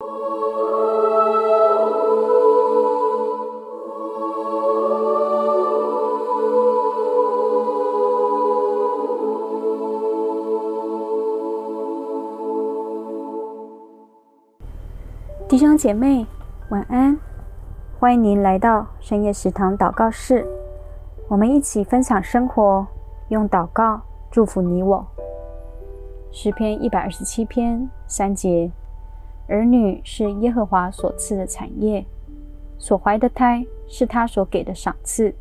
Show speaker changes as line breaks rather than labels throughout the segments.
弟兄姐妹，晚安！欢迎您来到深夜食堂祷告室，我们一起分享生活，用祷告祝福你我。诗篇一百二十七篇三节：儿女是耶和华所赐的产业，所怀的胎是他所给的赏赐。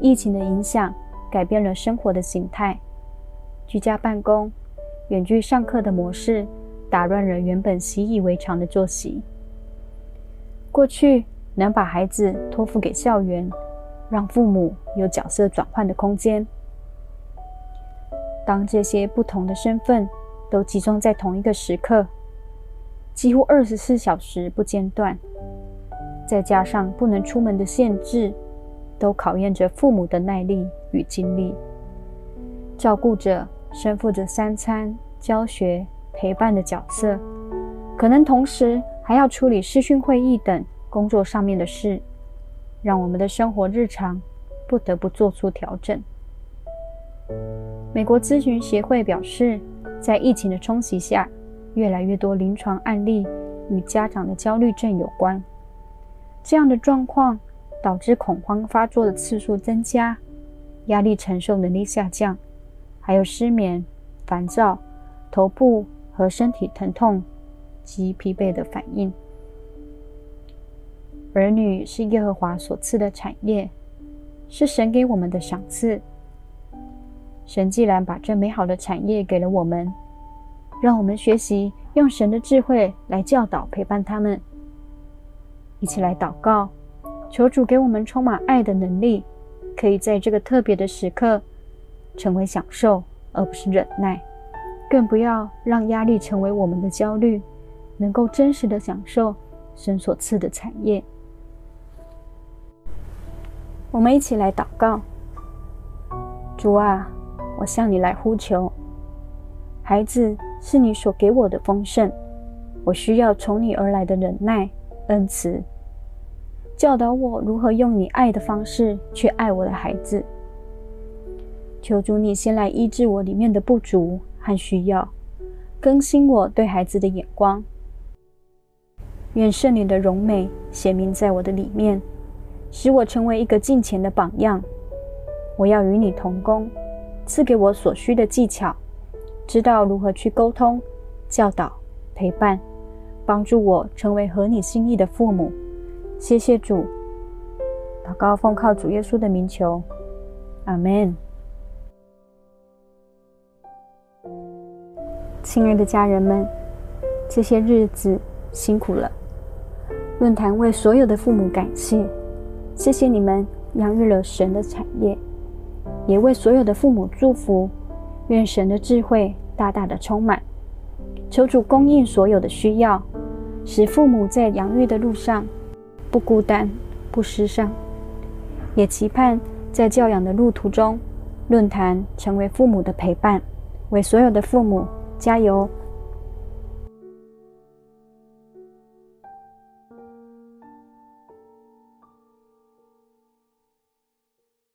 疫情的影响改变了生活的形态，居家办公、远距上课的模式。打乱了原本习以为常的作息。过去能把孩子托付给校园，让父母有角色转换的空间。当这些不同的身份都集中在同一个时刻，几乎二十四小时不间断，再加上不能出门的限制，都考验着父母的耐力与精力。照顾者身负着三餐、教学。陪伴的角色，可能同时还要处理视讯会议等工作上面的事，让我们的生活日常不得不做出调整。美国咨询协会表示，在疫情的冲击下，越来越多临床案例与家长的焦虑症有关。这样的状况导致恐慌发作的次数增加，压力承受能力下降，还有失眠、烦躁、头部。和身体疼痛及疲惫的反应。儿女是耶和华所赐的产业，是神给我们的赏赐。神既然把这美好的产业给了我们，让我们学习用神的智慧来教导、陪伴他们。一起来祷告，求主给我们充满爱的能力，可以在这个特别的时刻成为享受，而不是忍耐。更不要让压力成为我们的焦虑，能够真实的享受神所赐的产业。我们一起来祷告：主啊，我向你来呼求，孩子是你所给我的丰盛，我需要从你而来的忍耐、恩慈，教导我如何用你爱的方式去爱我的孩子。求主你先来医治我里面的不足。和需要更新我对孩子的眼光，愿圣灵的荣美显明在我的里面，使我成为一个敬虔的榜样。我要与你同工，赐给我所需的技巧，知道如何去沟通、教导、陪伴，帮助我成为合你心意的父母。谢谢主，祷告奉靠主耶稣的名求，阿门。亲爱的家人们，这些日子辛苦了。论坛为所有的父母感谢，谢谢你们养育了神的产业，也为所有的父母祝福，愿神的智慧大大的充满，求主供应所有的需要，使父母在养育的路上不孤单、不失丧。也期盼在教养的路途中，论坛成为父母的陪伴，为所有的父母。加油！